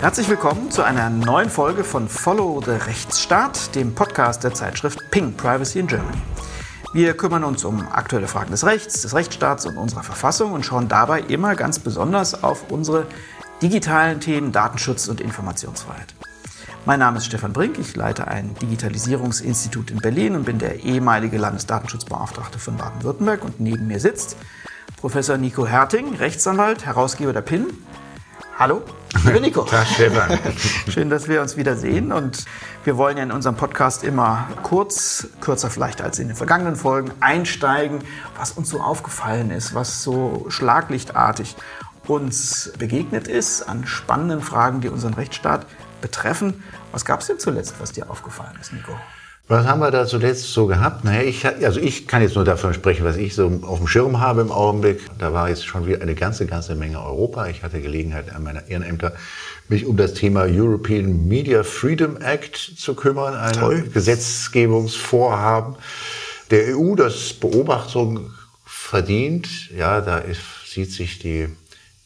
Herzlich willkommen zu einer neuen Folge von Follow the Rechtsstaat, dem Podcast der Zeitschrift Ping Privacy in Germany. Wir kümmern uns um aktuelle Fragen des Rechts, des Rechtsstaats und unserer Verfassung und schauen dabei immer ganz besonders auf unsere digitalen Themen Datenschutz und Informationsfreiheit. Mein Name ist Stefan Brink, ich leite ein Digitalisierungsinstitut in Berlin und bin der ehemalige Landesdatenschutzbeauftragte von Baden-Württemberg und neben mir sitzt Professor Nico Herting, Rechtsanwalt, Herausgeber der PIN. Hallo, liebe Nico. Tag, Stefan. Schön, dass wir uns wiedersehen und wir wollen ja in unserem Podcast immer kurz, kürzer vielleicht als in den vergangenen Folgen, einsteigen, was uns so aufgefallen ist, was so schlaglichtartig uns begegnet ist an spannenden Fragen, die unseren Rechtsstaat betreffen. Was gab es denn zuletzt, was dir aufgefallen ist, Nico? Was haben wir da zuletzt so gehabt? Naja, ich, also ich kann jetzt nur davon sprechen, was ich so auf dem Schirm habe im Augenblick. Da war jetzt schon wieder eine ganze, ganze Menge Europa. Ich hatte Gelegenheit, an meiner Ehrenämter mich um das Thema European Media Freedom Act zu kümmern, ein Toll. Gesetzgebungsvorhaben der EU, das Beobachtung verdient. Ja, da ist, sieht sich die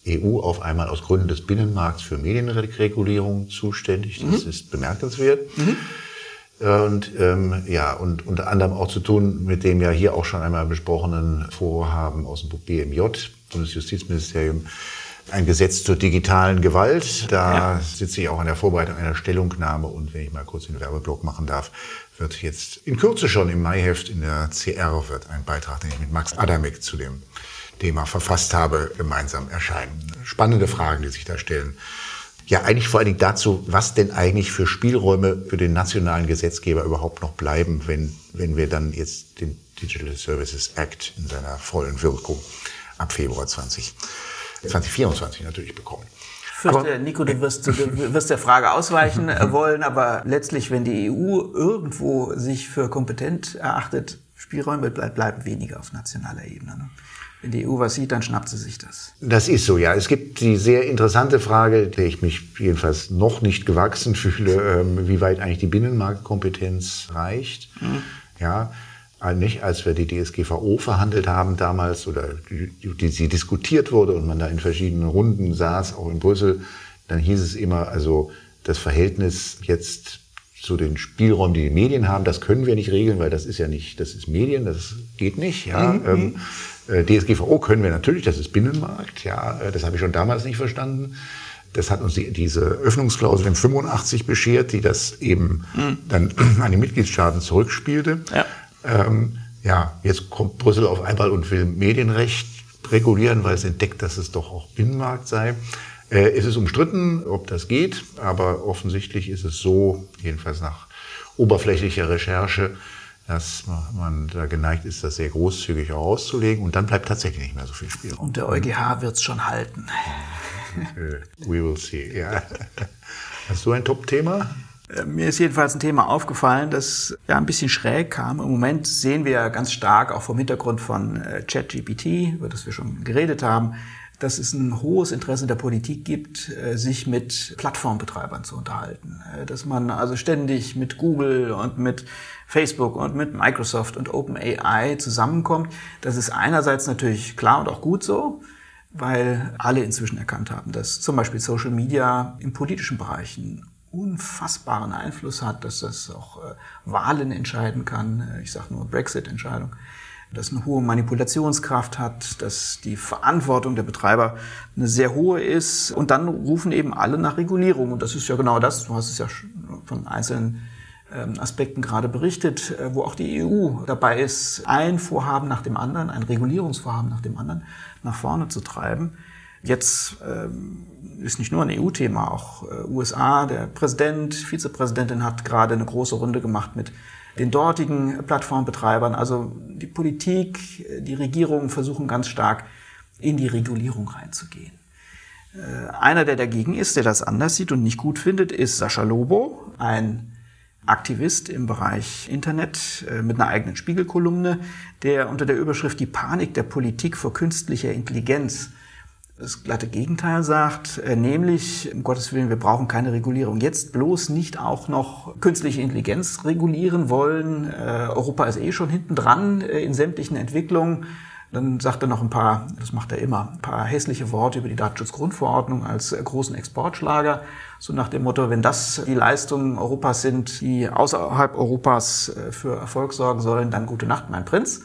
EU auf einmal aus Gründen des Binnenmarkts für Medienregulierung zuständig. Das mhm. ist bemerkenswert. Mhm. Und ähm, ja, und unter anderem auch zu tun mit dem ja hier auch schon einmal besprochenen Vorhaben aus dem BMJ, Bundesjustizministerium, ein Gesetz zur digitalen Gewalt. Da ja. sitze ich auch an der Vorbereitung einer Stellungnahme und wenn ich mal kurz den Werbeblock machen darf, wird jetzt in Kürze schon im Maiheft in der CR wird ein Beitrag, den ich mit Max Adamek zu dem Thema verfasst habe, gemeinsam erscheinen. Spannende Fragen, die sich da stellen. Ja, eigentlich vor allen Dingen dazu, was denn eigentlich für Spielräume für den nationalen Gesetzgeber überhaupt noch bleiben, wenn, wenn wir dann jetzt den Digital Services Act in seiner vollen Wirkung ab Februar 20, 2024 natürlich bekommen. Fürchte, Nico, du wirst, du wirst der Frage ausweichen wollen, aber letztlich, wenn die EU irgendwo sich für kompetent erachtet, Spielräume bleiben weniger auf nationaler Ebene. Ne? Wenn die EU was sieht, dann schnappt sie sich das. Das ist so, ja. Es gibt die sehr interessante Frage, der ich mich jedenfalls noch nicht gewachsen fühle, ähm, wie weit eigentlich die Binnenmarktkompetenz reicht. Mhm. Ja, äh, nicht als wir die DSGVO verhandelt haben damals oder die, die, sie diskutiert wurde und man da in verschiedenen Runden saß, auch in Brüssel, dann hieß es immer, also das Verhältnis jetzt zu den Spielräumen, die die Medien haben, das können wir nicht regeln, weil das ist ja nicht, das ist Medien, das geht nicht. Ja. Mhm. Ähm, äh, DSGVO können wir natürlich, das ist Binnenmarkt, ja, äh, das habe ich schon damals nicht verstanden. Das hat uns die, diese Öffnungsklausel im 85 beschert, die das eben mhm. dann an die Mitgliedstaaten zurückspielte. Ja. Ähm, ja, jetzt kommt Brüssel auf einmal und will Medienrecht regulieren, weil es entdeckt, dass es doch auch Binnenmarkt sei. Äh, es ist umstritten, ob das geht, aber offensichtlich ist es so, jedenfalls nach oberflächlicher Recherche, dass man da geneigt ist, das sehr großzügig auszulegen und dann bleibt tatsächlich nicht mehr so viel Spiel. Und der EuGH wird es schon halten. We will see. Ja. Hast du ein Top-Thema? Äh, mir ist jedenfalls ein Thema aufgefallen, das ja ein bisschen schräg kam. Im Moment sehen wir ganz stark, auch vom Hintergrund von äh, ChatGPT, über das wir schon geredet haben, dass es ein hohes Interesse der Politik gibt, äh, sich mit Plattformbetreibern zu unterhalten. Dass man also ständig mit Google und mit Facebook und mit Microsoft und OpenAI zusammenkommt. Das ist einerseits natürlich klar und auch gut so, weil alle inzwischen erkannt haben, dass zum Beispiel Social Media im politischen Bereich einen unfassbaren Einfluss hat, dass das auch äh, Wahlen entscheiden kann. Ich sage nur Brexit-Entscheidung das eine hohe Manipulationskraft hat, dass die Verantwortung der Betreiber eine sehr hohe ist. Und dann rufen eben alle nach Regulierung. Und das ist ja genau das, du hast es ja von einzelnen ähm, Aspekten gerade berichtet, äh, wo auch die EU dabei ist, ein Vorhaben nach dem anderen, ein Regulierungsvorhaben nach dem anderen nach vorne zu treiben. Jetzt ähm, ist nicht nur ein EU-Thema, auch äh, USA, der Präsident, Vizepräsidentin hat gerade eine große Runde gemacht mit den dortigen Plattformbetreibern. Also die Politik, die Regierungen versuchen ganz stark in die Regulierung reinzugehen. Äh, einer, der dagegen ist, der das anders sieht und nicht gut findet, ist Sascha Lobo, ein Aktivist im Bereich Internet äh, mit einer eigenen Spiegelkolumne, der unter der Überschrift Die Panik der Politik vor künstlicher Intelligenz das glatte Gegenteil sagt, äh, nämlich, um Gottes Willen, wir brauchen keine Regulierung. Jetzt bloß nicht auch noch künstliche Intelligenz regulieren wollen. Äh, Europa ist eh schon hinten dran in sämtlichen Entwicklungen. Dann sagt er noch ein paar, das macht er immer, ein paar hässliche Worte über die Datenschutzgrundverordnung als äh, großen Exportschlager. So nach dem Motto, wenn das die Leistungen Europas sind, die außerhalb Europas äh, für Erfolg sorgen sollen, dann gute Nacht, mein Prinz.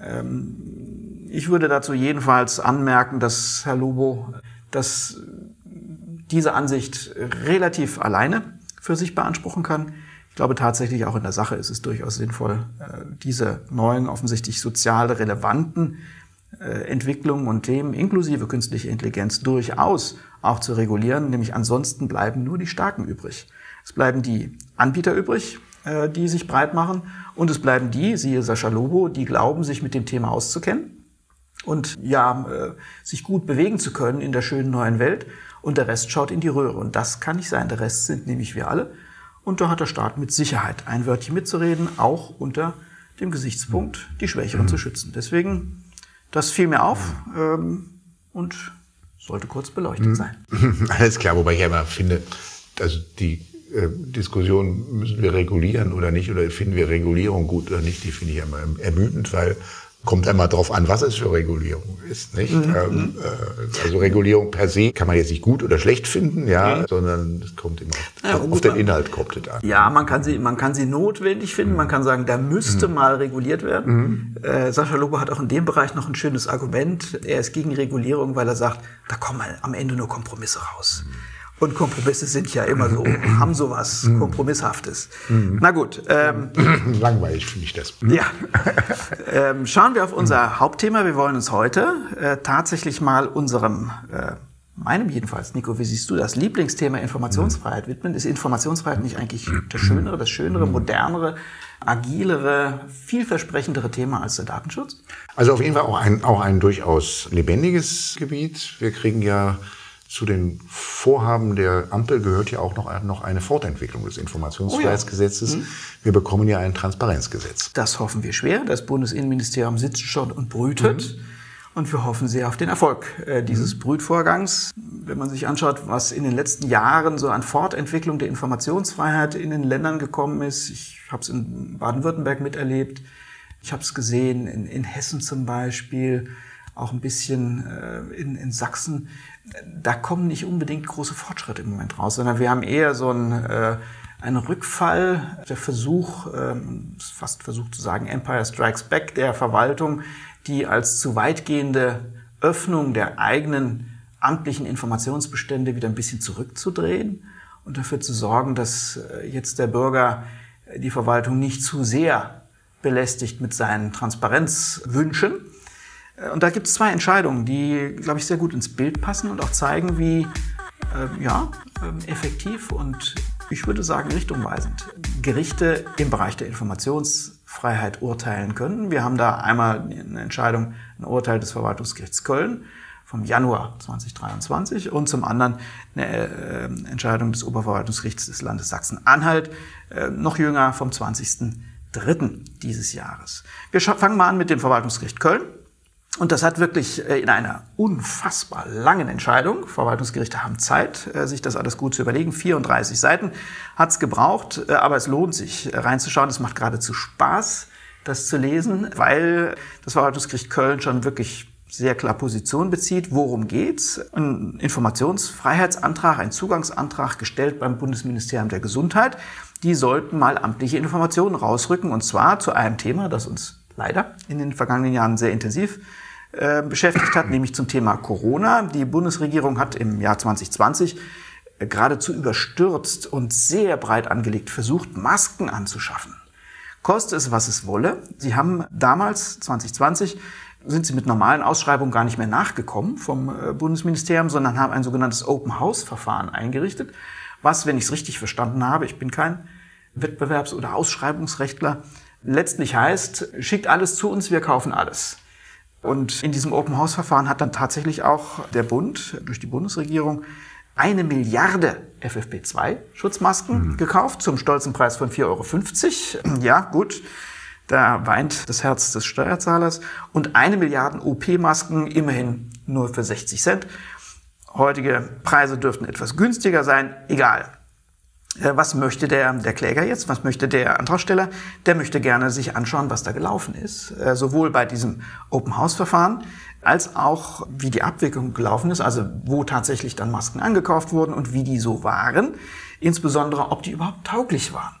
Ähm, ich würde dazu jedenfalls anmerken, dass Herr Lubo dass diese Ansicht relativ alleine für sich beanspruchen kann. Ich glaube tatsächlich auch in der Sache ist es durchaus sinnvoll, äh, diese neuen, offensichtlich sozial relevanten äh, Entwicklungen und Themen inklusive künstliche Intelligenz durchaus auch zu regulieren, nämlich ansonsten bleiben nur die Starken übrig. Es bleiben die Anbieter übrig, äh, die sich breit machen und es bleiben die, siehe Sascha Lobo, die glauben, sich mit dem Thema auszukennen und ja, sich gut bewegen zu können in der schönen neuen Welt und der Rest schaut in die Röhre und das kann nicht sein. Der Rest sind nämlich wir alle und da hat der Staat mit Sicherheit ein Wörtchen mitzureden, auch unter dem Gesichtspunkt, die Schwächeren mhm. zu schützen. Deswegen, das fiel mir auf ähm, und sollte kurz beleuchtet mhm. sein. Alles klar, wobei ich ja immer finde, also die äh, Diskussion, müssen wir regulieren oder nicht, oder finden wir Regulierung gut oder nicht, die finde ich immer ermüdend, weil kommt immer darauf an, was es für Regulierung ist. Nicht? Mhm. Ähm, äh, also Regulierung per se kann man jetzt nicht gut oder schlecht finden, ja, mhm. sondern es kommt immer ja, auf, auf den Inhalt kommt es an. Ja, man kann sie, man kann sie notwendig finden. Man kann sagen, da müsste mhm. mal reguliert werden. Mhm. Äh, Sascha Lobo hat auch in dem Bereich noch ein schönes Argument. Er ist gegen Regulierung, weil er sagt, da kommen am Ende nur Kompromisse raus. Mhm. Und Kompromisse sind ja immer so, haben sowas mhm. Kompromisshaftes. Mhm. Na gut. Ähm, Langweilig finde ich das. Ja. ähm, schauen wir auf unser Hauptthema. Wir wollen uns heute äh, tatsächlich mal unserem, äh, meinem jedenfalls, Nico, wie siehst du das, Lieblingsthema Informationsfreiheit widmen. Ist Informationsfreiheit nicht eigentlich das schönere, das schönere, modernere, agilere, vielversprechendere Thema als der Datenschutz? Also auf jeden Fall auch ein, auch ein durchaus lebendiges Gebiet. Wir kriegen ja zu den Vorhaben der Ampel gehört ja auch noch, noch eine Fortentwicklung des Informationsfreiheitsgesetzes. Oh ja. mhm. Wir bekommen ja ein Transparenzgesetz. Das hoffen wir schwer. Das Bundesinnenministerium sitzt schon und brütet. Mhm. Und wir hoffen sehr auf den Erfolg äh, dieses mhm. Brütvorgangs. Wenn man sich anschaut, was in den letzten Jahren so an Fortentwicklung der Informationsfreiheit in den Ländern gekommen ist, ich habe es in Baden-Württemberg miterlebt, ich habe es gesehen in, in Hessen zum Beispiel, auch ein bisschen äh, in, in Sachsen, da kommen nicht unbedingt große Fortschritte im Moment raus, sondern wir haben eher so einen, äh, einen Rückfall, der Versuch, ähm, fast versucht zu sagen, Empire Strikes Back der Verwaltung, die als zu weitgehende Öffnung der eigenen amtlichen Informationsbestände wieder ein bisschen zurückzudrehen und dafür zu sorgen, dass äh, jetzt der Bürger die Verwaltung nicht zu sehr belästigt mit seinen Transparenzwünschen, und da gibt es zwei Entscheidungen, die, glaube ich, sehr gut ins Bild passen und auch zeigen, wie äh, ja, äh, effektiv und ich würde sagen richtungweisend Gerichte im Bereich der Informationsfreiheit urteilen können. Wir haben da einmal eine Entscheidung, ein Urteil des Verwaltungsgerichts Köln vom Januar 2023 und zum anderen eine äh, Entscheidung des Oberverwaltungsgerichts des Landes Sachsen-Anhalt, äh, noch jünger vom 20.03. dieses Jahres. Wir fangen mal an mit dem Verwaltungsgericht Köln. Und das hat wirklich äh, in einer unfassbar langen Entscheidung, Verwaltungsgerichte haben Zeit, äh, sich das alles gut zu überlegen, 34 Seiten hat es gebraucht, äh, aber es lohnt sich reinzuschauen, es macht geradezu Spaß, das zu lesen, weil das Verwaltungsgericht Köln schon wirklich sehr klar Position bezieht. Worum geht's? Ein Informationsfreiheitsantrag, ein Zugangsantrag gestellt beim Bundesministerium der Gesundheit. Die sollten mal amtliche Informationen rausrücken und zwar zu einem Thema, das uns leider in den vergangenen Jahren sehr intensiv äh, beschäftigt hat, nämlich zum Thema Corona. Die Bundesregierung hat im Jahr 2020 äh, geradezu überstürzt und sehr breit angelegt versucht, Masken anzuschaffen. Koste es, was es wolle. Sie haben damals, 2020, sind sie mit normalen Ausschreibungen gar nicht mehr nachgekommen vom äh, Bundesministerium, sondern haben ein sogenanntes Open House Verfahren eingerichtet, was, wenn ich es richtig verstanden habe, ich bin kein Wettbewerbs- oder Ausschreibungsrechtler, letztlich heißt, schickt alles zu uns, wir kaufen alles. Und in diesem Open House Verfahren hat dann tatsächlich auch der Bund durch die Bundesregierung eine Milliarde FFP2 Schutzmasken mhm. gekauft zum stolzen Preis von 4,50 Euro. Ja, gut. Da weint das Herz des Steuerzahlers. Und eine Milliarde OP-Masken immerhin nur für 60 Cent. Heutige Preise dürften etwas günstiger sein. Egal. Äh, was möchte der, der Kläger jetzt? Was möchte der Antragsteller? Der möchte gerne sich anschauen, was da gelaufen ist. Äh, sowohl bei diesem Open-House-Verfahren als auch wie die Abwicklung gelaufen ist, also wo tatsächlich dann Masken angekauft wurden und wie die so waren. Insbesondere, ob die überhaupt tauglich waren.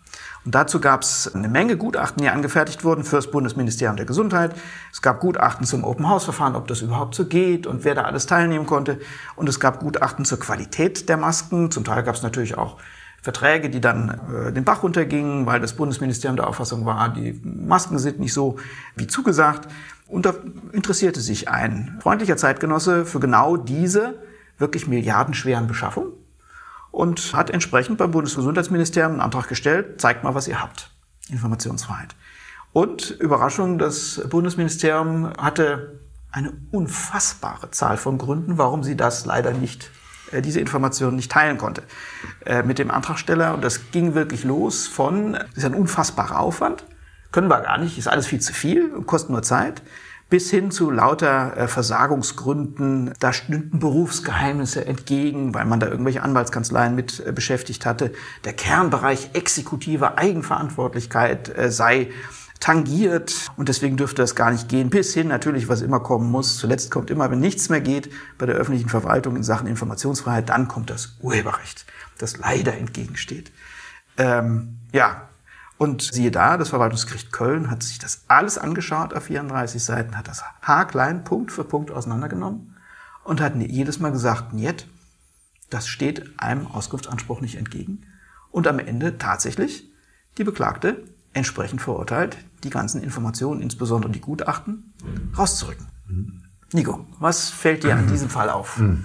Und dazu gab es eine Menge Gutachten, die angefertigt wurden für das Bundesministerium der Gesundheit. Es gab Gutachten zum Open-House-Verfahren, ob das überhaupt so geht und wer da alles teilnehmen konnte. Und es gab Gutachten zur Qualität der Masken. Zum Teil gab es natürlich auch Verträge, die dann äh, den Bach runtergingen, weil das Bundesministerium der Auffassung war, die Masken sind nicht so wie zugesagt. Und da interessierte sich ein freundlicher Zeitgenosse für genau diese wirklich milliardenschweren Beschaffungen und hat entsprechend beim Bundesgesundheitsministerium einen Antrag gestellt, zeigt mal, was ihr habt. Informationsfreiheit. Und Überraschung, das Bundesministerium hatte eine unfassbare Zahl von Gründen, warum sie das leider nicht diese Informationen nicht teilen konnte äh, mit dem Antragsteller. Und das ging wirklich los von, das ist ein unfassbarer Aufwand, können wir gar nicht, ist alles viel zu viel, kostet nur Zeit, bis hin zu lauter äh, Versagungsgründen. Da stünden Berufsgeheimnisse entgegen, weil man da irgendwelche Anwaltskanzleien mit äh, beschäftigt hatte. Der Kernbereich exekutive Eigenverantwortlichkeit äh, sei tangiert und deswegen dürfte das gar nicht gehen. Bis hin natürlich, was immer kommen muss. Zuletzt kommt immer, wenn nichts mehr geht bei der öffentlichen Verwaltung in Sachen Informationsfreiheit, dann kommt das Urheberrecht, das leider entgegensteht. Ähm, ja, und siehe da, das Verwaltungsgericht Köln hat sich das alles angeschaut auf 34 Seiten, hat das haarklein Punkt für Punkt auseinandergenommen und hat jedes Mal gesagt, niet, das steht einem Auskunftsanspruch nicht entgegen. Und am Ende tatsächlich die Beklagte entsprechend verurteilt, die ganzen Informationen, insbesondere die Gutachten, rauszurücken. Nico, was fällt dir an diesem Fall auf? Mhm.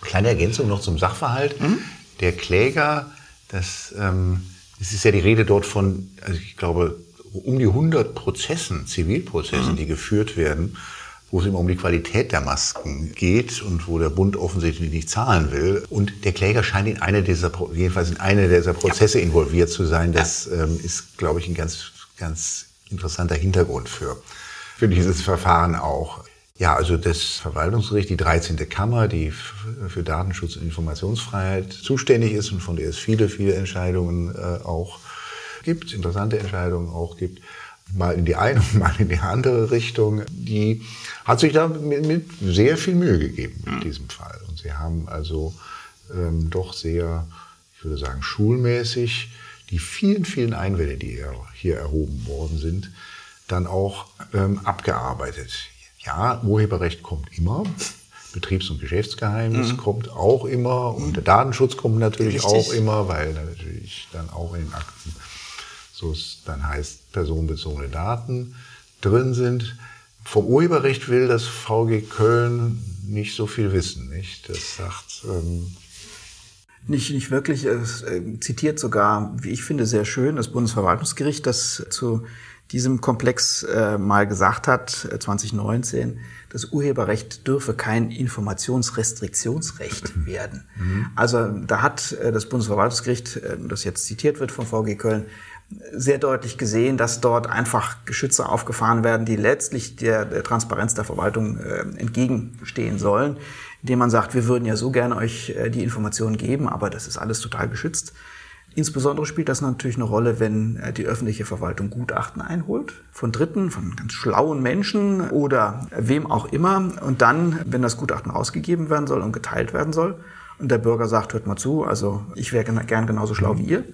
Kleine Ergänzung noch zum Sachverhalt. Mhm. Der Kläger, das, ähm, es ist ja die Rede dort von, also ich glaube, um die 100 Prozessen, Zivilprozessen, mhm. die geführt werden, wo es immer um die Qualität der Masken geht und wo der Bund offensichtlich nicht zahlen will. Und der Kläger scheint in eine dieser, jedenfalls in eine dieser Prozesse ja. involviert zu sein. Das ähm, ist, glaube ich, ein ganz, ganz interessanter Hintergrund für, für dieses Verfahren auch. Ja, also das Verwaltungsgericht, die 13. Kammer, die für Datenschutz und Informationsfreiheit zuständig ist und von der es viele, viele Entscheidungen äh, auch gibt, interessante Entscheidungen auch gibt, mal in die eine und mal in die andere Richtung, die hat sich da mit, mit sehr viel Mühe gegeben in diesem Fall. Und sie haben also ähm, doch sehr, ich würde sagen, schulmäßig die vielen, vielen Einwände, die hier erhoben worden sind, dann auch ähm, abgearbeitet. Ja, Urheberrecht kommt immer. Betriebs- und Geschäftsgeheimnis mhm. kommt auch immer und der Datenschutz kommt natürlich Richtig. auch immer, weil natürlich dann auch in den Akten so es dann heißt personenbezogene Daten drin sind. Vom Urheberrecht will das VG Köln nicht so viel wissen, nicht? Das sagt ähm nicht, nicht wirklich. Es äh, zitiert sogar, wie ich finde, sehr schön das Bundesverwaltungsgericht, das zu diesem Komplex äh, mal gesagt hat, äh, 2019, das Urheberrecht dürfe kein Informationsrestriktionsrecht werden. Mhm. Also da hat äh, das Bundesverwaltungsgericht, äh, das jetzt zitiert wird vom VG Köln, sehr deutlich gesehen, dass dort einfach Geschütze aufgefahren werden, die letztlich der, Transparenz der Verwaltung äh, entgegenstehen sollen, indem man sagt, wir würden ja so gerne euch äh, die Informationen geben, aber das ist alles total geschützt. Insbesondere spielt das natürlich eine Rolle, wenn äh, die öffentliche Verwaltung Gutachten einholt, von Dritten, von ganz schlauen Menschen oder wem auch immer. Und dann, wenn das Gutachten ausgegeben werden soll und geteilt werden soll, und der Bürger sagt, hört mal zu, also ich wäre gern genauso schlau wie ihr,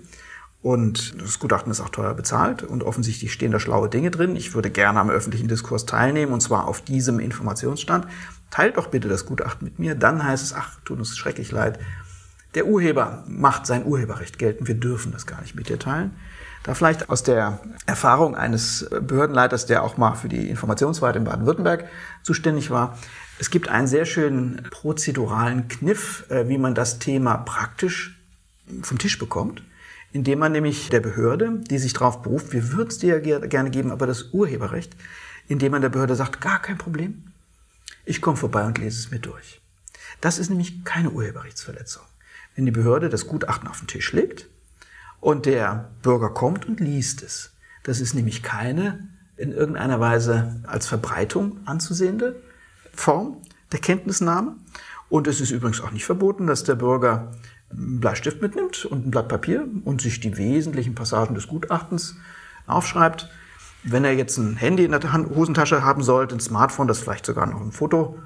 und das Gutachten ist auch teuer bezahlt und offensichtlich stehen da schlaue Dinge drin. Ich würde gerne am öffentlichen Diskurs teilnehmen und zwar auf diesem Informationsstand. Teilt doch bitte das Gutachten mit mir. Dann heißt es, ach, tut uns schrecklich leid. Der Urheber macht sein Urheberrecht geltend. Wir dürfen das gar nicht mit dir teilen. Da vielleicht aus der Erfahrung eines Behördenleiters, der auch mal für die Informationsfreiheit in Baden-Württemberg zuständig war. Es gibt einen sehr schönen prozeduralen Kniff, äh, wie man das Thema praktisch vom Tisch bekommt indem man nämlich der Behörde, die sich darauf beruft, wir würden es dir ja gerne geben, aber das Urheberrecht, indem man der Behörde sagt, gar kein Problem, ich komme vorbei und lese es mir durch. Das ist nämlich keine Urheberrechtsverletzung. Wenn die Behörde das Gutachten auf den Tisch legt und der Bürger kommt und liest es, das ist nämlich keine in irgendeiner Weise als Verbreitung anzusehende Form der Kenntnisnahme. Und es ist übrigens auch nicht verboten, dass der Bürger einen Bleistift mitnimmt und ein Blatt Papier und sich die wesentlichen Passagen des Gutachtens aufschreibt. Wenn er jetzt ein Handy in der Hosentasche haben sollte, ein Smartphone, das vielleicht sogar noch ein Foto,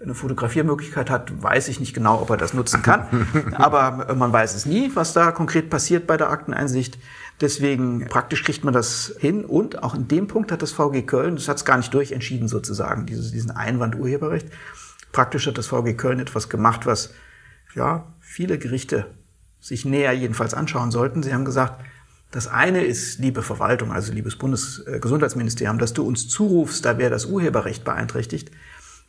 eine Fotografiermöglichkeit hat, weiß ich nicht genau, ob er das nutzen kann. Aber man weiß es nie, was da konkret passiert bei der Akteneinsicht. Deswegen praktisch kriegt man das hin. Und auch in dem Punkt hat das VG Köln, das hat es gar nicht durchentschieden sozusagen, diesen Einwand Urheberrecht. Praktisch hat das VG Köln etwas gemacht, was ja viele Gerichte sich näher jedenfalls anschauen sollten. Sie haben gesagt, das eine ist, liebe Verwaltung, also liebes Bundesgesundheitsministerium, dass du uns zurufst, da wäre das Urheberrecht beeinträchtigt.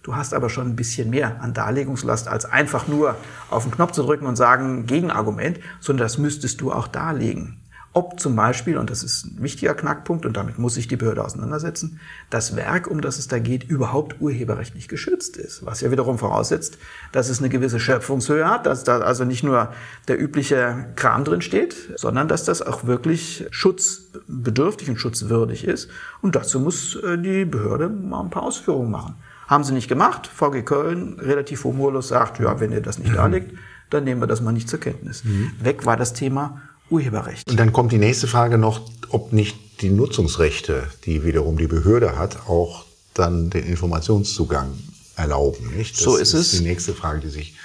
Du hast aber schon ein bisschen mehr an Darlegungslast, als einfach nur auf den Knopf zu drücken und sagen Gegenargument, sondern das müsstest du auch darlegen ob zum Beispiel, und das ist ein wichtiger Knackpunkt, und damit muss sich die Behörde auseinandersetzen, das Werk, um das es da geht, überhaupt urheberrechtlich geschützt ist. Was ja wiederum voraussetzt, dass es eine gewisse Schöpfungshöhe hat, dass da also nicht nur der übliche Kram drin steht, sondern dass das auch wirklich schutzbedürftig und schutzwürdig ist. Und dazu muss äh, die Behörde mal ein paar Ausführungen machen. Haben sie nicht gemacht. VG Köln relativ humorlos sagt, ja, wenn ihr das nicht mhm. darlegt, dann nehmen wir das mal nicht zur Kenntnis. Mhm. Weg war das Thema Urheberrecht. Und dann kommt die nächste Frage noch, ob nicht die Nutzungsrechte, die wiederum die Behörde hat, auch dann den Informationszugang erlauben. Nicht? Das so ist, ist es. Die nächste Frage, die sich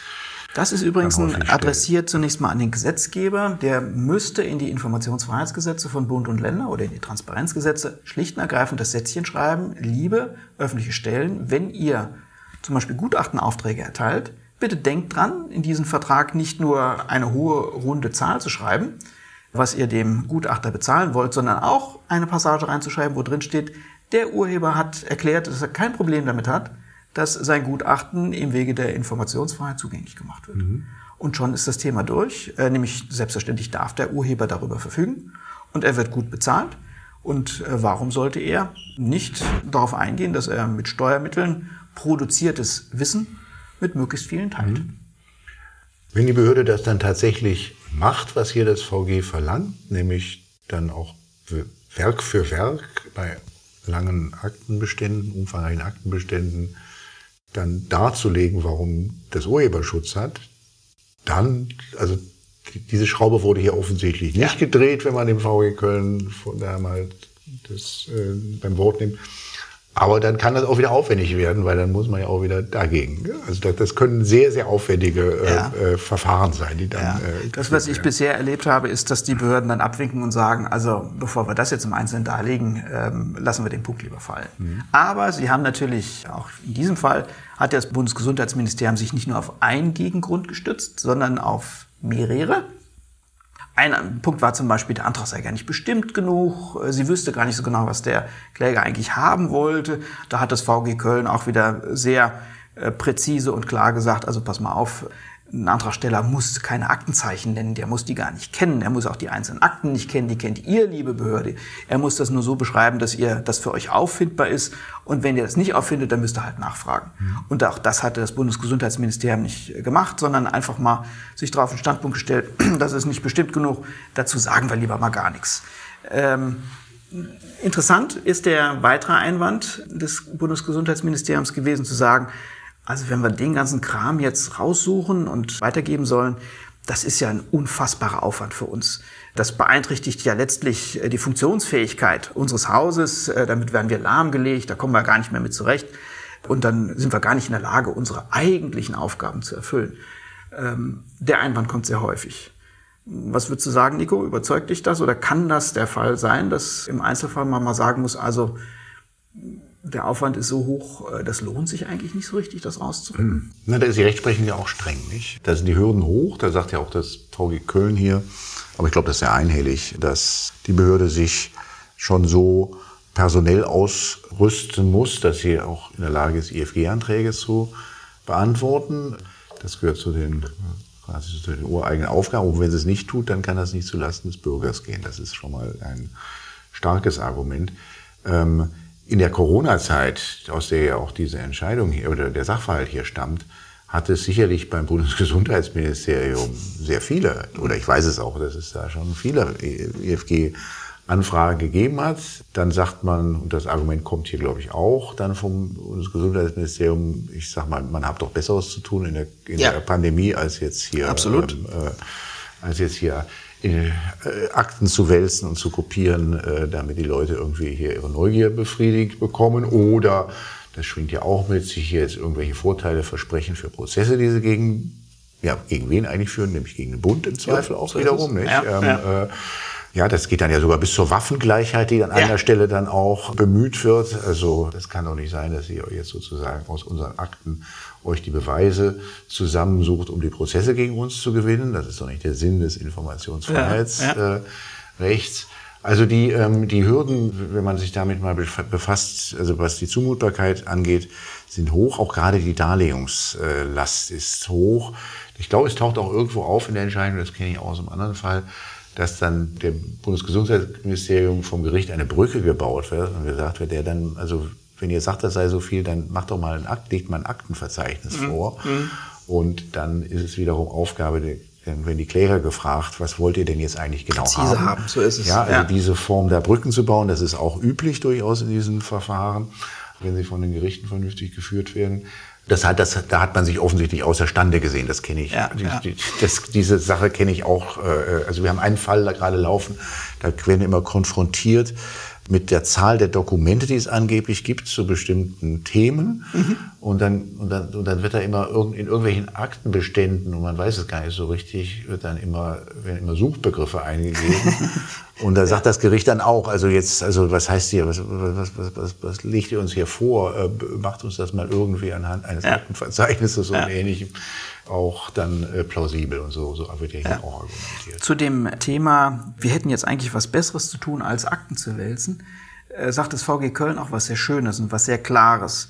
das ist übrigens adressiert zunächst mal an den Gesetzgeber. Der müsste in die Informationsfreiheitsgesetze von Bund und Länder oder in die Transparenzgesetze schlicht und ergreifend das Sätzchen schreiben, liebe öffentliche Stellen, wenn ihr zum Beispiel Gutachtenaufträge erteilt, bitte denkt dran, in diesen Vertrag nicht nur eine hohe runde Zahl zu schreiben, was ihr dem Gutachter bezahlen wollt, sondern auch eine Passage reinzuschreiben, wo drin steht, der Urheber hat erklärt, dass er kein Problem damit hat, dass sein Gutachten im Wege der Informationsfreiheit zugänglich gemacht wird. Mhm. Und schon ist das Thema durch, äh, nämlich selbstverständlich darf der Urheber darüber verfügen und er wird gut bezahlt. Und äh, warum sollte er nicht darauf eingehen, dass er mit Steuermitteln produziertes Wissen mit möglichst vielen teilt? Mhm. Wenn die Behörde das dann tatsächlich macht, was hier das VG verlangt, nämlich dann auch Werk für Werk bei langen Aktenbeständen, umfangreichen Aktenbeständen, dann darzulegen, warum das Urheberschutz hat, dann, also diese Schraube wurde hier offensichtlich nicht ja. gedreht, wenn man dem VG Köln von da mal das äh, beim Wort nimmt. Aber dann kann das auch wieder aufwendig werden, weil dann muss man ja auch wieder dagegen. Also das, das können sehr, sehr aufwendige äh, ja. äh, Verfahren sein, die dann. Ja. Äh, das, was ich bisher erlebt habe, ist, dass die Behörden dann abwinken und sagen, also bevor wir das jetzt im Einzelnen darlegen, ähm, lassen wir den Punkt lieber fallen. Mhm. Aber sie haben natürlich, auch in diesem Fall, hat das Bundesgesundheitsministerium sich nicht nur auf einen Gegengrund gestützt, sondern auf mehrere. Ein Punkt war zum Beispiel, der Antrag sei gar nicht bestimmt genug. Sie wüsste gar nicht so genau, was der Kläger eigentlich haben wollte. Da hat das VG Köln auch wieder sehr äh, präzise und klar gesagt, also pass mal auf, ein Antragsteller muss keine Aktenzeichen nennen, der muss die gar nicht kennen. Er muss auch die einzelnen Akten nicht kennen, die kennt ihr, liebe Behörde. Er muss das nur so beschreiben, dass ihr das für euch auffindbar ist. Und wenn ihr das nicht auffindet, dann müsst ihr halt nachfragen. Mhm. Und auch das hatte das Bundesgesundheitsministerium nicht gemacht, sondern einfach mal sich darauf den Standpunkt gestellt, das ist nicht bestimmt genug, dazu sagen wir lieber mal gar nichts. Ähm, interessant ist der weitere Einwand des Bundesgesundheitsministeriums gewesen, zu sagen, also wenn wir den ganzen Kram jetzt raussuchen und weitergeben sollen, das ist ja ein unfassbarer Aufwand für uns. Das beeinträchtigt ja letztlich äh, die Funktionsfähigkeit unseres Hauses. Äh, damit werden wir lahmgelegt, da kommen wir gar nicht mehr mit zurecht. Und dann sind wir gar nicht in der Lage, unsere eigentlichen Aufgaben zu erfüllen. Ähm, der Einwand kommt sehr häufig. Was würdest du sagen, Nico? Überzeugt dich das oder kann das der Fall sein, dass im Einzelfall man mal sagen muss, also der Aufwand ist so hoch, äh, das lohnt sich eigentlich nicht so richtig, das rauszurücken. Hm. Na, da ist die Rechtsprechung ja auch streng, nicht? Da sind die Hürden hoch, da sagt ja auch das VG Köln hier, aber ich glaube, das ist sehr einhellig, dass die Behörde sich schon so personell ausrüsten muss, dass sie auch in der Lage ist, IFG-Anträge zu beantworten. Das gehört zu den, quasi zu den ureigenen Aufgaben. Und wenn sie es nicht tut, dann kann das nicht zulasten des Bürgers gehen. Das ist schon mal ein starkes Argument. Ähm, in der Corona-Zeit, aus der ja auch diese Entscheidung hier oder der Sachverhalt hier stammt, hat es sicherlich beim Bundesgesundheitsministerium sehr viele, oder ich weiß es auch, dass es da schon viele EFG Anfrage gegeben hat, dann sagt man, und das Argument kommt hier, glaube ich, auch dann vom Bundesgesundheitsministerium, ich sag mal, man hat doch Besseres zu tun in der, in ja. der Pandemie als jetzt hier, Absolut. Ähm, äh, als jetzt hier äh, Akten zu wälzen und zu kopieren, äh, damit die Leute irgendwie hier ihre Neugier befriedigt bekommen oder das schwingt ja auch mit, sich hier jetzt irgendwelche Vorteile versprechen für Prozesse, die sie gegen, ja, gegen wen eigentlich führen, nämlich gegen den Bund im Zweifel ja, auch so wiederum, nicht? Ja, ähm, ja. Äh, ja, das geht dann ja sogar bis zur Waffengleichheit, die an ja. einer Stelle dann auch bemüht wird. Also das kann doch nicht sein, dass ihr jetzt sozusagen aus unseren Akten euch die Beweise zusammensucht, um die Prozesse gegen uns zu gewinnen. Das ist doch nicht der Sinn des Informationsfreiheitsrechts. Ja, ja. äh, also die, ähm, die Hürden, wenn man sich damit mal befasst, also was die Zumutbarkeit angeht, sind hoch. Auch gerade die Darlegungslast ist hoch. Ich glaube, es taucht auch irgendwo auf in der Entscheidung, das kenne ich auch aus einem anderen Fall, dass dann dem Bundesgesundheitsministerium vom Gericht eine Brücke gebaut wird und gesagt wird, der dann, also wenn ihr sagt, das sei so viel, dann macht doch mal ein Akt, legt mal ein Aktenverzeichnis mhm. vor. Mhm. Und dann ist es wiederum Aufgabe der dann werden die Kläger gefragt, was wollt ihr denn jetzt eigentlich genau Präzise haben? haben? So ist es. Ja, also ja. diese Form der Brücken zu bauen, das ist auch üblich durchaus in diesen Verfahren, wenn sie von den Gerichten vernünftig geführt werden. Das hat, das, da hat man sich offensichtlich außerstande gesehen. Das kenne ich. Ja, ja. Das, diese Sache kenne ich auch. Äh, also wir haben einen Fall da gerade laufen. Da werden wir immer konfrontiert mit der Zahl der Dokumente, die es angeblich gibt zu bestimmten Themen. Mhm. Und, dann, und, dann, und dann wird da immer in irgendwelchen Aktenbeständen, und man weiß es gar nicht so richtig, wird dann immer, werden immer Suchbegriffe eingegeben. und da sagt das Gericht dann auch, also jetzt, also was heißt hier, was, was, was, was, was legt ihr uns hier vor? Äh, macht uns das mal irgendwie anhand eines ja. Aktenverzeichnisses ja. und ähnlichem auch dann äh, plausibel und so, so wird ja hier ja. auch argumentiert. Zu dem Thema, wir hätten jetzt eigentlich was Besseres zu tun, als Akten zu wälzen, äh, sagt das VG Köln auch was sehr Schönes und was sehr Klares.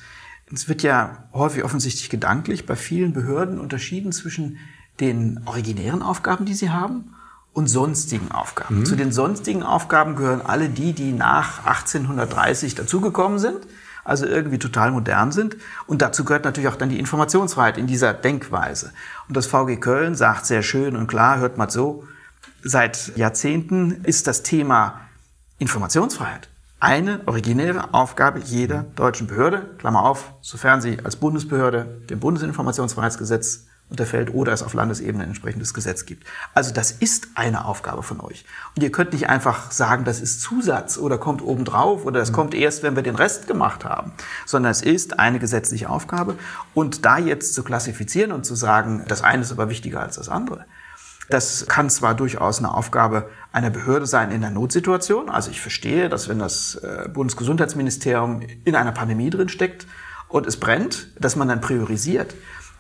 Es wird ja häufig offensichtlich gedanklich bei vielen Behörden unterschieden zwischen den originären Aufgaben, die sie haben, und sonstigen Aufgaben. Mhm. Zu den sonstigen Aufgaben gehören alle die, die nach 1830 dazugekommen sind also irgendwie total modern sind. Und dazu gehört natürlich auch dann die Informationsfreiheit in dieser Denkweise. Und das VG Köln sagt sehr schön und klar, hört mal so, seit Jahrzehnten ist das Thema Informationsfreiheit eine originäre Aufgabe jeder deutschen Behörde, Klammer auf, sofern sie als Bundesbehörde dem Bundesinformationsfreiheitsgesetz unterfällt oder es auf Landesebene ein entsprechendes Gesetz gibt. Also das ist eine Aufgabe von euch. Und ihr könnt nicht einfach sagen, das ist Zusatz oder kommt obendrauf oder das mhm. kommt erst, wenn wir den Rest gemacht haben, sondern es ist eine gesetzliche Aufgabe. Und da jetzt zu klassifizieren und zu sagen, das eine ist aber wichtiger als das andere, das kann zwar durchaus eine Aufgabe einer Behörde sein in der Notsituation. Also ich verstehe, dass wenn das äh, Bundesgesundheitsministerium in einer Pandemie drin steckt und es brennt, dass man dann priorisiert.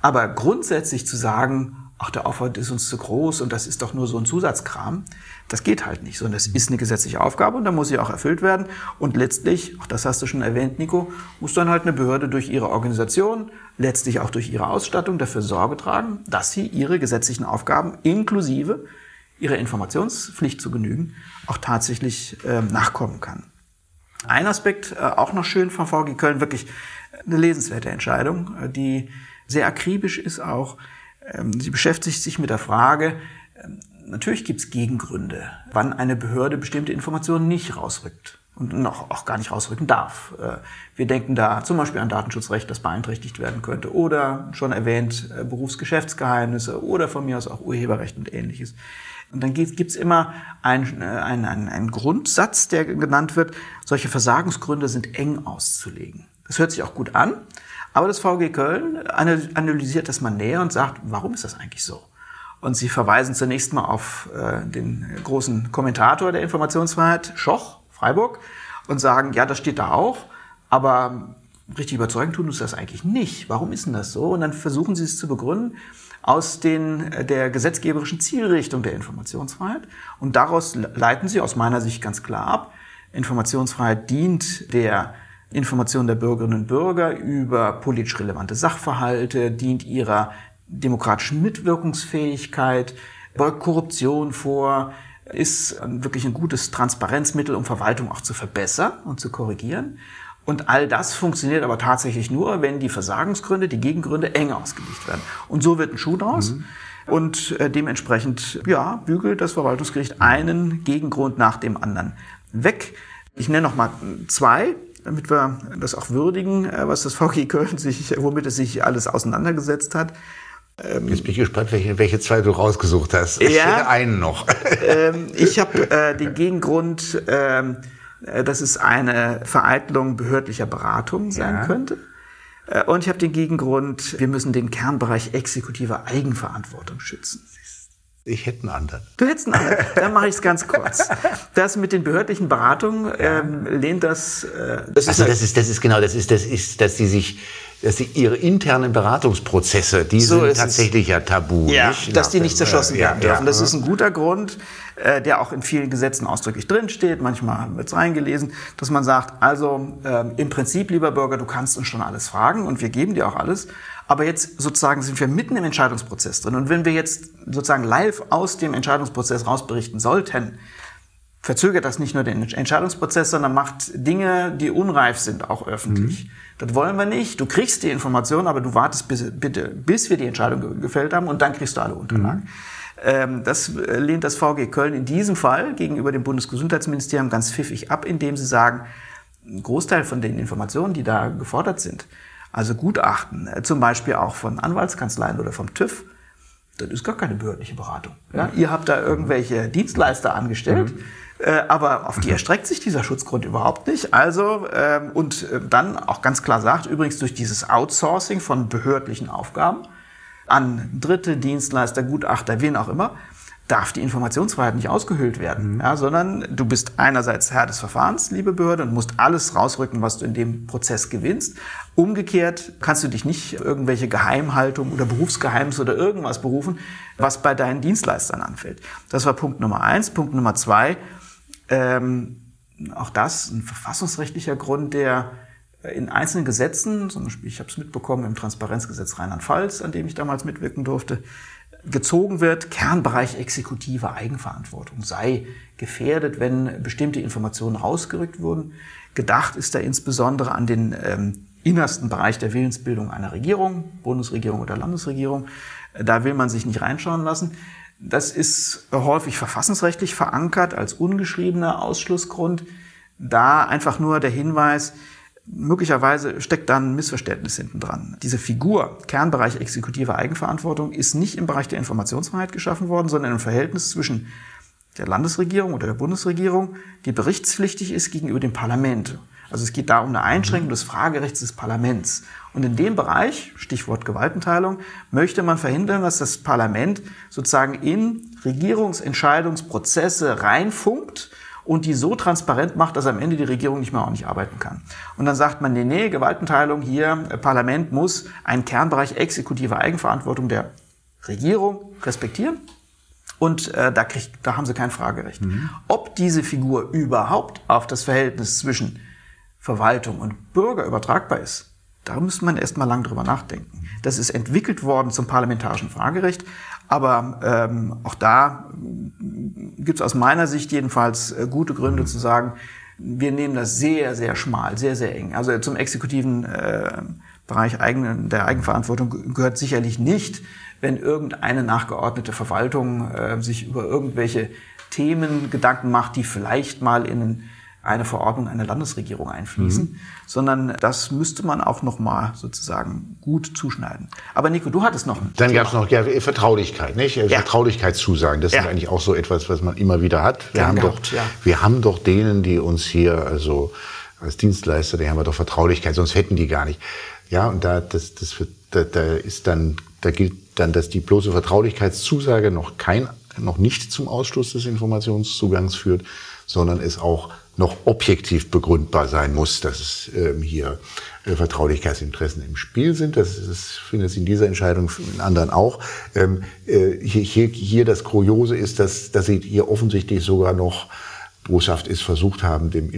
Aber grundsätzlich zu sagen, ach, der Aufwand ist uns zu groß und das ist doch nur so ein Zusatzkram, das geht halt nicht, sondern es ist eine gesetzliche Aufgabe und da muss sie auch erfüllt werden. Und letztlich, auch das hast du schon erwähnt, Nico, muss dann halt eine Behörde durch ihre Organisation, letztlich auch durch ihre Ausstattung dafür Sorge tragen, dass sie ihre gesetzlichen Aufgaben inklusive ihrer Informationspflicht zu genügen, auch tatsächlich äh, nachkommen kann. Ein Aspekt, äh, auch noch schön von VG Köln, wirklich eine lesenswerte Entscheidung, äh, die sehr akribisch ist auch. Ähm, sie beschäftigt sich mit der Frage, ähm, natürlich gibt es Gegengründe, wann eine Behörde bestimmte Informationen nicht rausrückt und noch auch gar nicht rausrücken darf. Äh, wir denken da zum Beispiel an Datenschutzrecht, das beeinträchtigt werden könnte oder schon erwähnt äh, Berufsgeschäftsgeheimnisse oder von mir aus auch Urheberrecht und ähnliches. Und dann gibt es immer einen, einen, einen, einen Grundsatz, der genannt wird, solche Versagensgründe sind eng auszulegen. Das hört sich auch gut an, aber das VG Köln analysiert das mal näher und sagt, warum ist das eigentlich so? Und sie verweisen zunächst mal auf äh, den großen Kommentator der Informationsfreiheit, Schoch, Freiburg, und sagen, ja, das steht da auch, aber richtig überzeugend tun uns das eigentlich nicht. Warum ist denn das so? Und dann versuchen sie es zu begründen aus den, äh, der gesetzgeberischen Zielrichtung der Informationsfreiheit. Und daraus leiten sie aus meiner Sicht ganz klar ab, Informationsfreiheit dient der Information der Bürgerinnen und Bürger über politisch relevante Sachverhalte, dient ihrer demokratischen Mitwirkungsfähigkeit, beugt Korruption vor, ist wirklich ein gutes Transparenzmittel, um Verwaltung auch zu verbessern und zu korrigieren. Und all das funktioniert aber tatsächlich nur, wenn die Versagensgründe, die Gegengründe eng ausgelegt werden. Und so wird ein Schuh draus. Mhm. Und äh, dementsprechend, ja, bügelt das Verwaltungsgericht einen Gegengrund nach dem anderen weg. Ich nenne noch mal zwei, damit wir das auch würdigen, äh, was das VG Köln sich, womit es sich alles auseinandergesetzt hat. Ähm, Jetzt bin ich gespannt, welche, welche zwei du rausgesucht hast. Ich ja, einen noch. Ähm, ich habe äh, den Gegengrund, ähm, äh, dass es eine Vereitlung behördlicher Beratung sein ja. könnte. Äh, und ich habe den Gegengrund, wir müssen den Kernbereich exekutiver Eigenverantwortung schützen. Ich hätte einen anderen. Du hättest einen anderen. Dann mache ich es ganz kurz. Das mit den behördlichen Beratungen ähm, lehnt das. Äh, das also ist das ist das ist genau das ist das ist, dass sie sich dass sie ihre internen Beratungsprozesse, die so sind tatsächlich es. ja tabu. Ja, nicht? dass die nicht zerschossen werden ja, dürfen. Das ist ein guter Grund, äh, der auch in vielen Gesetzen ausdrücklich drinsteht. Manchmal wird es reingelesen, dass man sagt, also äh, im Prinzip, lieber Bürger, du kannst uns schon alles fragen und wir geben dir auch alles. Aber jetzt sozusagen sind wir mitten im Entscheidungsprozess drin. Und wenn wir jetzt sozusagen live aus dem Entscheidungsprozess rausberichten sollten, verzögert das nicht nur den Entscheidungsprozess, sondern macht Dinge, die unreif sind, auch öffentlich. Mhm. Das wollen wir nicht. Du kriegst die Information, aber du wartest bis, bitte, bis wir die Entscheidung gefällt haben und dann kriegst du alle Unterlagen. Mhm. Ähm, das lehnt das VG Köln in diesem Fall gegenüber dem Bundesgesundheitsministerium ganz pfiffig ab, indem sie sagen, ein Großteil von den Informationen, die da gefordert sind, also Gutachten, äh, zum Beispiel auch von Anwaltskanzleien oder vom TÜV, das ist gar keine behördliche Beratung. Ja? Ihr habt da irgendwelche Dienstleister angestellt, mhm. äh, aber auf die erstreckt sich dieser Schutzgrund überhaupt nicht. Also ähm, und äh, dann auch ganz klar sagt, übrigens durch dieses Outsourcing von behördlichen Aufgaben an Dritte, Dienstleister, Gutachter, wen auch immer, darf die Informationsfreiheit nicht ausgehöhlt werden, ja, sondern du bist einerseits Herr des Verfahrens, liebe Behörde, und musst alles rausrücken, was du in dem Prozess gewinnst. Umgekehrt kannst du dich nicht irgendwelche Geheimhaltung oder Berufsgeheimnis oder irgendwas berufen, was bei deinen Dienstleistern anfällt. Das war Punkt Nummer eins. Punkt Nummer zwei, ähm, auch das ein verfassungsrechtlicher Grund, der in einzelnen Gesetzen, zum Beispiel, ich habe es mitbekommen im Transparenzgesetz Rheinland-Pfalz, an dem ich damals mitwirken durfte, gezogen wird, Kernbereich exekutive Eigenverantwortung sei gefährdet, wenn bestimmte Informationen rausgerückt wurden. Gedacht ist da insbesondere an den ähm, innersten Bereich der Willensbildung einer Regierung, Bundesregierung oder Landesregierung. Da will man sich nicht reinschauen lassen. Das ist häufig verfassungsrechtlich verankert als ungeschriebener Ausschlussgrund. Da einfach nur der Hinweis, möglicherweise steckt da ein Missverständnis hinten dran. Diese Figur, Kernbereich exekutive Eigenverantwortung, ist nicht im Bereich der Informationsfreiheit geschaffen worden, sondern im Verhältnis zwischen der Landesregierung oder der Bundesregierung, die berichtspflichtig ist gegenüber dem Parlament. Also es geht da um eine Einschränkung des Fragerechts des Parlaments. Und in dem Bereich, Stichwort Gewaltenteilung, möchte man verhindern, dass das Parlament sozusagen in Regierungsentscheidungsprozesse reinfunkt und die so transparent macht, dass am Ende die Regierung nicht mehr ordentlich arbeiten kann. Und dann sagt man, nee, nee, Gewaltenteilung hier, Parlament muss einen Kernbereich exekutive Eigenverantwortung der Regierung respektieren. Und äh, da, kriegt, da haben sie kein Fragerecht. Mhm. Ob diese Figur überhaupt auf das Verhältnis zwischen Verwaltung und Bürger übertragbar ist, da müsste man erst mal lang drüber nachdenken. Das ist entwickelt worden zum parlamentarischen Fragerecht, aber ähm, auch da gibt es aus meiner Sicht jedenfalls äh, gute Gründe zu sagen, wir nehmen das sehr, sehr schmal, sehr, sehr eng. Also zum exekutiven äh, Bereich eigenen, der Eigenverantwortung gehört sicherlich nicht, wenn irgendeine nachgeordnete Verwaltung äh, sich über irgendwelche Themen Gedanken macht, die vielleicht mal in eine Verordnung einer Landesregierung einfließen, mhm. sondern das müsste man auch noch mal sozusagen gut zuschneiden. Aber Nico, du hattest noch. Dann gab es noch ja, Vertraulichkeit, nicht? Ja. Vertraulichkeitszusagen. Das ja. ist eigentlich auch so etwas, was man immer wieder hat. Wir haben gehabt, doch, ja. wir haben doch denen, die uns hier also als Dienstleister, die haben wir doch Vertraulichkeit, sonst hätten die gar nicht. Ja, und da das das da, da ist dann da gilt dann, dass die bloße Vertraulichkeitszusage noch kein noch nicht zum Ausschluss des Informationszugangs führt, sondern es auch noch objektiv begründbar sein muss, dass es ähm, hier äh, Vertraulichkeitsinteressen im Spiel sind. Das, das findet sich in dieser Entscheidung in anderen auch. Ähm, äh, hier, hier, hier das Kuriose ist, dass, dass sie hier offensichtlich sogar noch boshaft ist, versucht haben, dem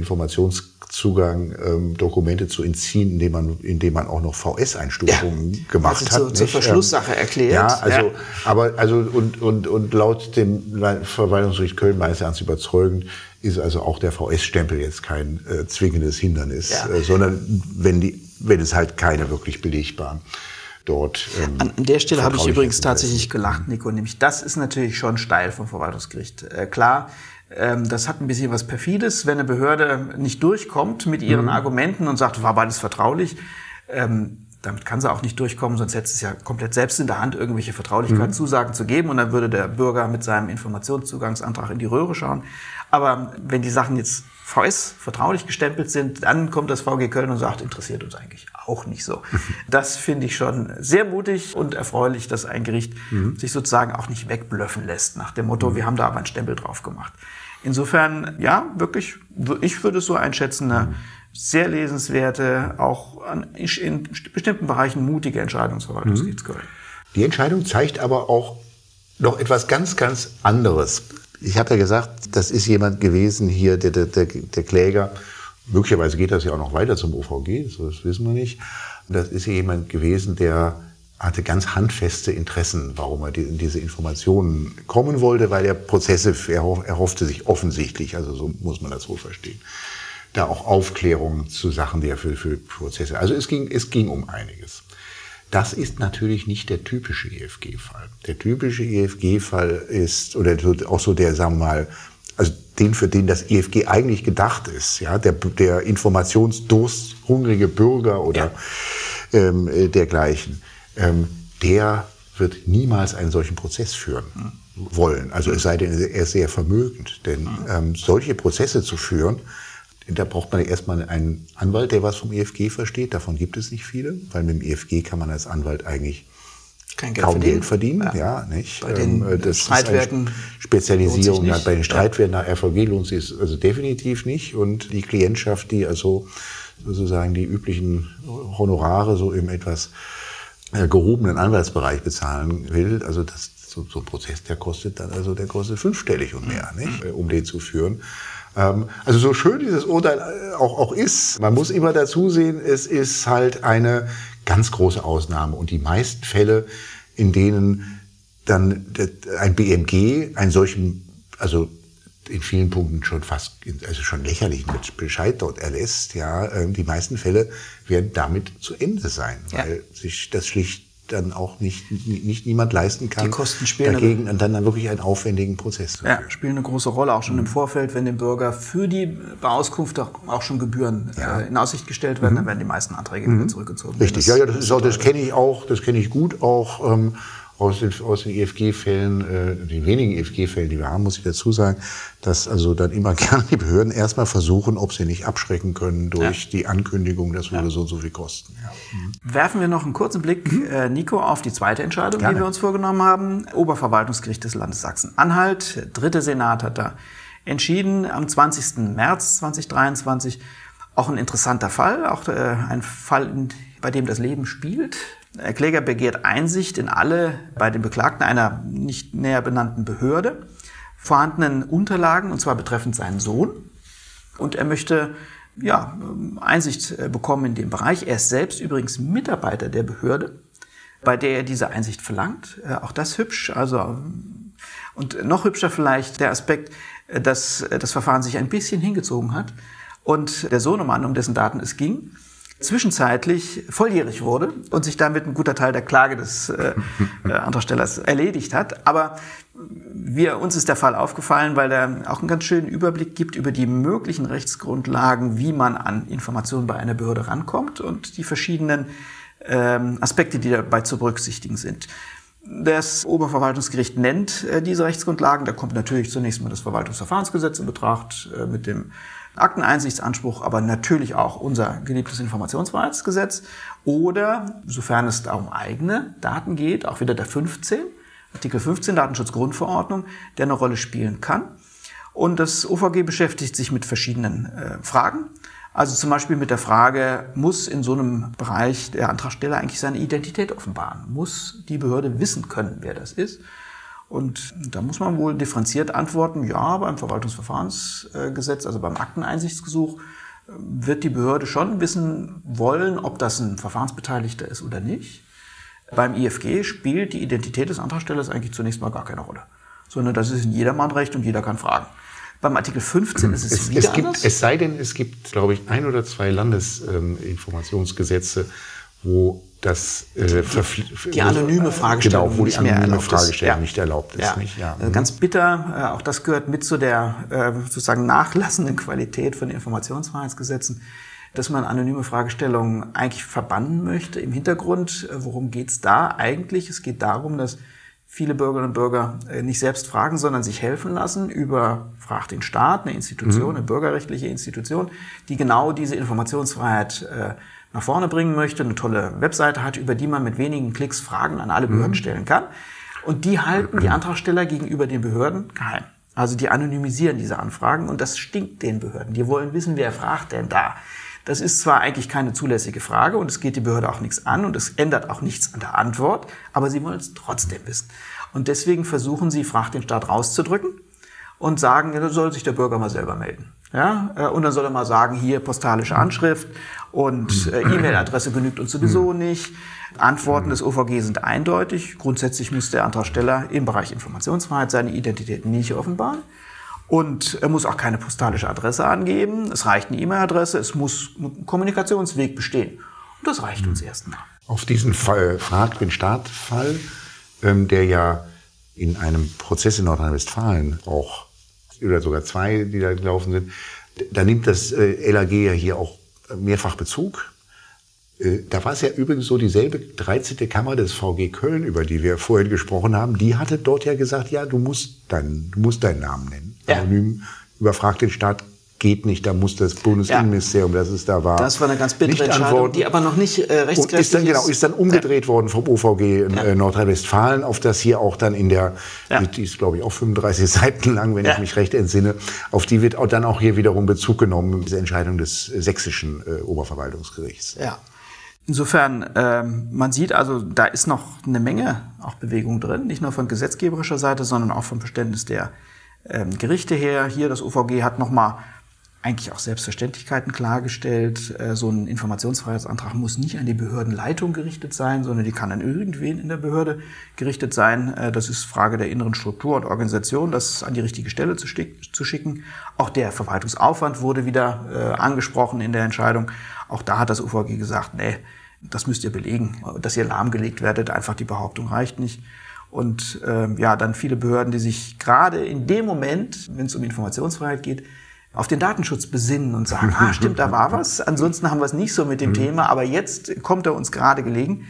Informationszugang ähm, Dokumente zu entziehen, indem man, indem man auch noch VS-Einstufungen ja, gemacht also hat. Zur, zur Verschlusssache ähm, erklärt. Ja, also, ja. aber, also, und, und, und laut dem Verwaltungsgericht Köln meines Erachtens überzeugend ist also auch der VS-Stempel jetzt kein äh, zwingendes Hindernis, ja. äh, sondern wenn, die, wenn es halt keine wirklich belegbaren dort. Ähm, An der Stelle habe ich übrigens tatsächlich gelacht, Nico, nämlich das ist natürlich schon steil vom Verwaltungsgericht. Äh, klar, das hat ein bisschen was Perfides, wenn eine Behörde nicht durchkommt mit ihren mhm. Argumenten und sagt, war beides vertraulich. Ähm, damit kann sie auch nicht durchkommen, sonst hätte es ja komplett selbst in der Hand, irgendwelche Vertraulichkeitszusagen mhm. zu geben und dann würde der Bürger mit seinem Informationszugangsantrag in die Röhre schauen. Aber wenn die Sachen jetzt VS vertraulich gestempelt sind, dann kommt das VG Köln und sagt, interessiert uns eigentlich auch nicht so. Das finde ich schon sehr mutig und erfreulich, dass ein Gericht mhm. sich sozusagen auch nicht wegblöffen lässt nach dem Motto, mhm. wir haben da aber einen Stempel drauf gemacht. Insofern, ja, wirklich, ich würde es so einschätzen, eine sehr lesenswerte, auch in bestimmten Bereichen mutige Entscheidung des Verwaltungsgerichts mhm. Köln. Die Entscheidung zeigt aber auch noch etwas ganz, ganz anderes. Ich habe ja gesagt, das ist jemand gewesen hier, der, der, der, der Kläger. Möglicherweise geht das ja auch noch weiter zum OVG, das wissen wir nicht. Das ist jemand gewesen, der hatte ganz handfeste Interessen, warum er in diese Informationen kommen wollte, weil er Prozesse erhoffte sich offensichtlich, also so muss man das wohl verstehen, da auch Aufklärung zu Sachen, die er für, für Prozesse, also es ging, es ging um einiges. Das ist natürlich nicht der typische EFG-Fall. Der typische EFG-Fall ist, oder auch so der, sagen wir mal, also den, für den das EFG eigentlich gedacht ist, ja, der, der Informationsdurst, hungrige Bürger oder ja. ähm, äh, dergleichen, ähm, der wird niemals einen solchen Prozess führen wollen. Also es sei denn, er ist sehr vermögend. Denn ähm, solche Prozesse zu führen, da braucht man erstmal einen Anwalt, der was vom EFG versteht. Davon gibt es nicht viele, weil mit dem EFG kann man als Anwalt eigentlich Kein Geld kaum verdienen. Geld verdienen. Ja, ja nicht. Bei den ähm, das Streitwerten Spezialisierung. Ja, bei den Streitwerten nach RVG lohnt sich also definitiv nicht. Und die Klientschaft, die also sozusagen die üblichen Honorare so im etwas äh, gehobenen Anwaltsbereich bezahlen will, also das so, so ein Prozess, der kostet dann also der kostet fünfstellig und mehr, nicht, um den zu führen. Ähm, also so schön dieses Urteil äh, auch, auch ist, man muss immer dazu sehen, es ist halt eine ganz große Ausnahme. Und die meisten Fälle, in denen dann ein BMG einen solchen, also in vielen Punkten schon fast, also schon lächerlich mit Bescheid dort erlässt, ja, ähm, die meisten Fälle werden damit zu Ende sein, ja. weil sich das schlicht dann auch nicht, nicht niemand leisten kann, die Kosten spielen dagegen und dann, dann wirklich einen aufwendigen Prozess Ja, spielen eine große Rolle, auch schon mhm. im Vorfeld, wenn dem Bürger für die Beauskunft auch schon Gebühren ja. äh, in Aussicht gestellt werden, mhm. dann werden die meisten Anträge mhm. wieder zurückgezogen. Richtig, ja, ja, das, auch, das kenne ich auch, das kenne ich gut auch. Ähm, aus den, aus den EFG-Fällen, äh, den wenigen EFG-Fällen, die wir haben, muss ich dazu sagen, dass also dann immer gerne die Behörden erstmal versuchen, ob sie nicht abschrecken können durch ja. die Ankündigung, das würde ja. so und so viel kosten. Ja. Mhm. Werfen wir noch einen kurzen Blick, äh, Nico, auf die zweite Entscheidung, gerne. die wir uns vorgenommen haben. Oberverwaltungsgericht des Landes Sachsen-Anhalt, dritte Senat hat da entschieden am 20. März 2023. Auch ein interessanter Fall, auch äh, ein Fall, bei dem das Leben spielt. Der Kläger begehrt Einsicht in alle bei den Beklagten einer nicht näher benannten Behörde vorhandenen Unterlagen, und zwar betreffend seinen Sohn. Und er möchte ja, Einsicht äh, bekommen in dem Bereich. Er ist selbst übrigens Mitarbeiter der Behörde, bei der er diese Einsicht verlangt. Äh, auch das hübsch. Also, und noch hübscher vielleicht der Aspekt, äh, dass das Verfahren sich ein bisschen hingezogen hat und der Sohnemann, um dessen Daten es ging, zwischenzeitlich volljährig wurde und sich damit ein guter Teil der Klage des äh, äh, Antragstellers erledigt hat. Aber wir, uns ist der Fall aufgefallen, weil er auch einen ganz schönen Überblick gibt über die möglichen Rechtsgrundlagen, wie man an Informationen bei einer Behörde rankommt und die verschiedenen ähm, Aspekte, die dabei zu berücksichtigen sind. Das Oberverwaltungsgericht nennt äh, diese Rechtsgrundlagen. Da kommt natürlich zunächst mal das Verwaltungsverfahrensgesetz in Betracht äh, mit dem Akteneinsichtsanspruch, aber natürlich auch unser geliebtes Informationsfreiheitsgesetz oder, sofern es um eigene Daten geht, auch wieder der 15, Artikel 15 Datenschutzgrundverordnung, der eine Rolle spielen kann. Und das OVG beschäftigt sich mit verschiedenen äh, Fragen. Also zum Beispiel mit der Frage, muss in so einem Bereich der Antragsteller eigentlich seine Identität offenbaren? Muss die Behörde wissen können, wer das ist? Und da muss man wohl differenziert antworten, ja, beim Verwaltungsverfahrensgesetz, also beim Akteneinsichtsgesuch, wird die Behörde schon wissen wollen, ob das ein Verfahrensbeteiligter ist oder nicht. Beim IFG spielt die Identität des Antragstellers eigentlich zunächst mal gar keine Rolle, sondern das ist in jedermann Recht und jeder kann fragen. Beim Artikel 15 ist es, es wieder es gibt, anders. Es sei denn, es gibt, glaube ich, ein oder zwei Landesinformationsgesetze, wo das äh, die anonyme Fragestellung genau, wo die anonyme Fragestellung nicht erlaubt ist. Ja. Nicht? Ja. Also ganz bitter, äh, auch das gehört mit zu der äh, sozusagen nachlassenden Qualität von Informationsfreiheitsgesetzen, dass man anonyme Fragestellungen eigentlich verbannen möchte. Im Hintergrund, äh, worum geht's da eigentlich? Es geht darum, dass viele Bürgerinnen und Bürger äh, nicht selbst fragen, sondern sich helfen lassen über Frag den Staat, eine Institution, mhm. eine bürgerrechtliche Institution, die genau diese Informationsfreiheit äh, nach vorne bringen möchte, eine tolle Webseite hat, über die man mit wenigen Klicks Fragen an alle Behörden mhm. stellen kann. Und die halten die Antragsteller gegenüber den Behörden geheim. Also die anonymisieren diese Anfragen und das stinkt den Behörden. Die wollen wissen, wer fragt denn da. Das ist zwar eigentlich keine zulässige Frage und es geht die Behörde auch nichts an und es ändert auch nichts an der Antwort, aber sie wollen es trotzdem wissen. Und deswegen versuchen sie, Frag den Staat rauszudrücken und sagen, da soll sich der Bürger mal selber melden. Ja, äh, und dann soll er mal sagen, hier postalische Anschrift und äh, E-Mail-Adresse genügt uns sowieso nicht. Antworten des OVG sind eindeutig. Grundsätzlich muss der Antragsteller im Bereich Informationsfreiheit seine Identität nicht offenbaren. Und er muss auch keine postalische Adresse angeben. Es reicht eine E-Mail-Adresse. Es muss ein Kommunikationsweg bestehen. Und das reicht uns erstmal. Auf diesen Fall, Frag den Staat-Fall, ähm, der ja in einem Prozess in Nordrhein-Westfalen auch, oder sogar zwei, die da gelaufen sind, da nimmt das äh, LAG ja hier auch mehrfach Bezug. Äh, da war es ja übrigens so, dieselbe 13. Kammer des VG Köln, über die wir vorhin gesprochen haben, die hatte dort ja gesagt, ja, du musst, dein, du musst deinen Namen nennen. Ja. Anonym überfragt den Staat geht nicht, da muss das Bundesinnenministerium, ja. das es da war, Das war eine ganz bittere Entscheidung, die aber noch nicht äh, rechtskräftig ist. Dann, genau, ist dann umgedreht ja. worden vom OVG in ja. äh, Nordrhein-Westfalen, auf das hier auch dann in der, die ist glaube ich auch 35 Seiten lang, wenn ich mich recht entsinne, auf die wird auch dann auch hier wiederum Bezug genommen, diese Entscheidung des äh, sächsischen äh, Oberverwaltungsgerichts. Ja. Insofern, ähm, man sieht also, da ist noch eine Menge auch Bewegung drin, nicht nur von gesetzgeberischer Seite, sondern auch vom Verständnis der ähm, Gerichte her. Hier das OVG hat nochmal eigentlich auch Selbstverständlichkeiten klargestellt. Äh, so ein Informationsfreiheitsantrag muss nicht an die Behördenleitung gerichtet sein, sondern die kann an irgendwen in der Behörde gerichtet sein. Äh, das ist Frage der inneren Struktur und Organisation, das an die richtige Stelle zu, schicken. Auch der Verwaltungsaufwand wurde wieder äh, angesprochen in der Entscheidung. Auch da hat das UVG gesagt, nee, das müsst ihr belegen, dass ihr lahmgelegt werdet. Einfach die Behauptung reicht nicht. Und äh, ja, dann viele Behörden, die sich gerade in dem Moment, wenn es um Informationsfreiheit geht, auf den Datenschutz besinnen und sagen, ah, stimmt, da war was. Ansonsten haben wir es nicht so mit dem mhm. Thema, aber jetzt kommt er uns gerade gelegen.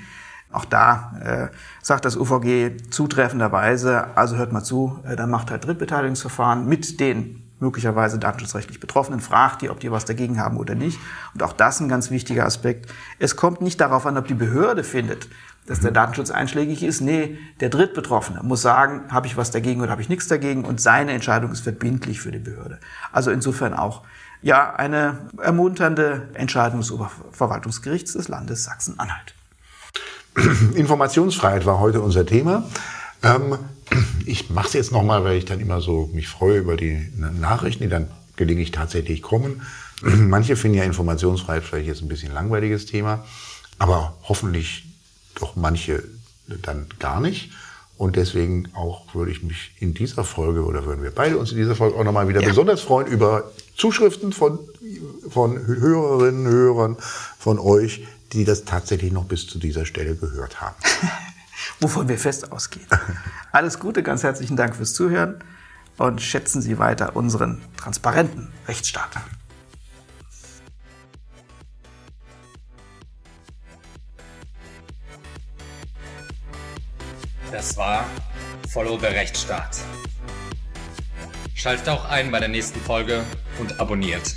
Auch da äh, sagt das UVG zutreffenderweise, also hört mal zu, äh, dann macht halt Drittbeteiligungsverfahren mit den möglicherweise datenschutzrechtlich Betroffenen, fragt die, ob die was dagegen haben oder nicht. Und auch das ein ganz wichtiger Aspekt. Es kommt nicht darauf an, ob die Behörde findet, dass der Datenschutz einschlägig ist. Nee, der Drittbetroffene muss sagen, habe ich was dagegen oder habe ich nichts dagegen und seine Entscheidung ist verbindlich für die Behörde. Also insofern auch ja eine ermunternde Entscheidung des Oberverwaltungsgerichts des Landes Sachsen-Anhalt. Informationsfreiheit war heute unser Thema. Ähm, ich mache es jetzt nochmal, weil ich dann immer so mich freue über die Nachrichten, die dann gelegentlich tatsächlich kommen. Manche finden ja Informationsfreiheit vielleicht jetzt ein bisschen langweiliges Thema, aber hoffentlich doch manche dann gar nicht. Und deswegen auch würde ich mich in dieser Folge oder würden wir beide uns in dieser Folge auch nochmal wieder ja. besonders freuen über Zuschriften von, von Hörerinnen, Hörern von euch, die das tatsächlich noch bis zu dieser Stelle gehört haben. wovon wir fest ausgehen. Alles Gute, ganz herzlichen Dank fürs Zuhören und schätzen Sie weiter unseren transparenten Rechtsstaat. Das war Follow the Rechtsstaat. Schaltet auch ein bei der nächsten Folge und abonniert.